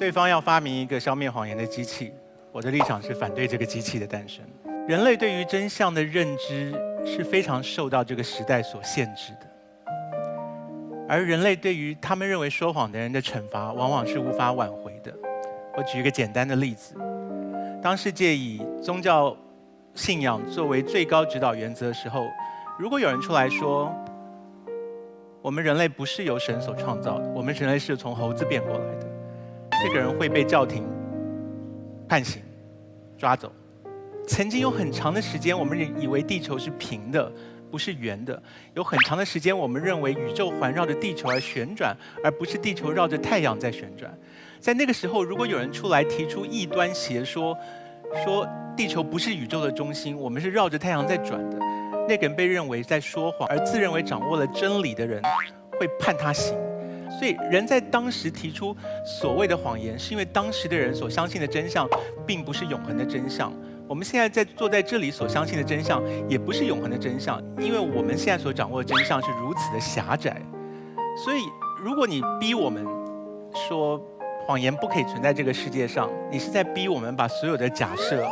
对方要发明一个消灭谎言的机器，我的立场是反对这个机器的诞生。人类对于真相的认知是非常受到这个时代所限制的，而人类对于他们认为说谎的人的惩罚，往往是无法挽回的。我举一个简单的例子：当世界以宗教信仰作为最高指导原则的时候，如果有人出来说，我们人类不是由神所创造的，我们人类是从猴子变过来的。这个人会被叫停、判刑、抓走。曾经有很长的时间，我们以为地球是平的，不是圆的。有很长的时间，我们认为宇宙环绕着地球而旋转，而不是地球绕着太阳在旋转。在那个时候，如果有人出来提出异端邪说，说地球不是宇宙的中心，我们是绕着太阳在转的，那个人被认为在说谎，而自认为掌握了真理的人会判他刑。所以，人在当时提出所谓的谎言，是因为当时的人所相信的真相，并不是永恒的真相。我们现在在坐在这里所相信的真相，也不是永恒的真相，因为我们现在所掌握的真相是如此的狭窄。所以，如果你逼我们说谎言不可以存在这个世界上，你是在逼我们把所有的假设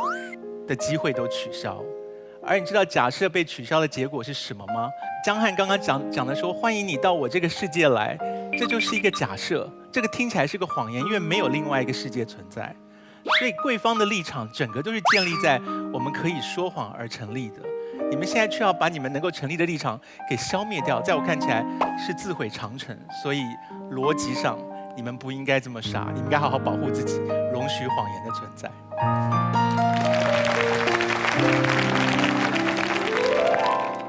的机会都取消。而你知道假设被取消的结果是什么吗？江汉刚刚讲讲的说，欢迎你到我这个世界来。这就是一个假设，这个听起来是个谎言，因为没有另外一个世界存在。所以贵方的立场整个都是建立在我们可以说谎而成立的。你们现在却要把你们能够成立的立场给消灭掉，在我看起来是自毁长城。所以逻辑上你们不应该这么傻，你们应该好好保护自己，容许谎言的存在。